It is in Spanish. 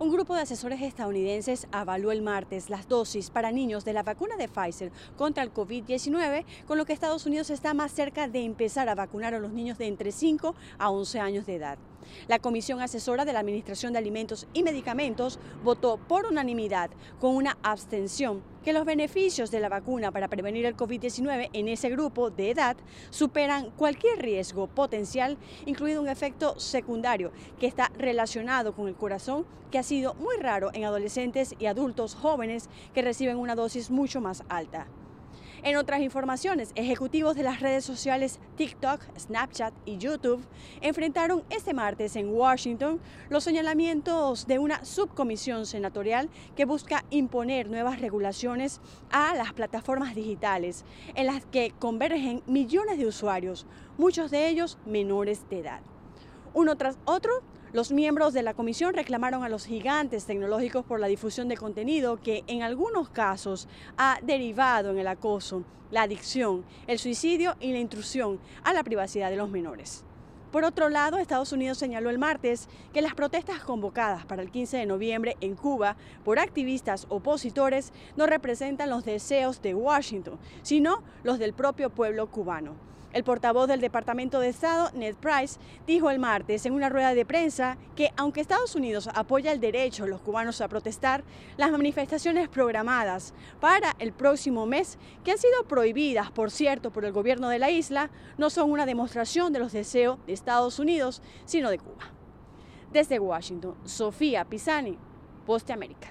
Un grupo de asesores estadounidenses avaló el martes las dosis para niños de la vacuna de Pfizer contra el COVID-19, con lo que Estados Unidos está más cerca de empezar a vacunar a los niños de entre 5 a 11 años de edad. La Comisión Asesora de la Administración de Alimentos y Medicamentos votó por unanimidad, con una abstención, que los beneficios de la vacuna para prevenir el COVID-19 en ese grupo de edad superan cualquier riesgo potencial, incluido un efecto secundario que está relacionado con el corazón, que ha sido muy raro en adolescentes y adultos jóvenes que reciben una dosis mucho más alta. En otras informaciones, ejecutivos de las redes sociales TikTok, Snapchat y YouTube enfrentaron este martes en Washington los señalamientos de una subcomisión senatorial que busca imponer nuevas regulaciones a las plataformas digitales en las que convergen millones de usuarios, muchos de ellos menores de edad. Uno tras otro, los miembros de la comisión reclamaron a los gigantes tecnológicos por la difusión de contenido que en algunos casos ha derivado en el acoso, la adicción, el suicidio y la intrusión a la privacidad de los menores. Por otro lado, Estados Unidos señaló el martes que las protestas convocadas para el 15 de noviembre en Cuba por activistas opositores no representan los deseos de Washington, sino los del propio pueblo cubano. El portavoz del Departamento de Estado, Ned Price, dijo el martes en una rueda de prensa que aunque Estados Unidos apoya el derecho de los cubanos a protestar, las manifestaciones programadas para el próximo mes, que han sido prohibidas, por cierto, por el gobierno de la isla, no son una demostración de los deseos de Estados Unidos, sino de Cuba. Desde Washington, Sofía Pisani, Poste América.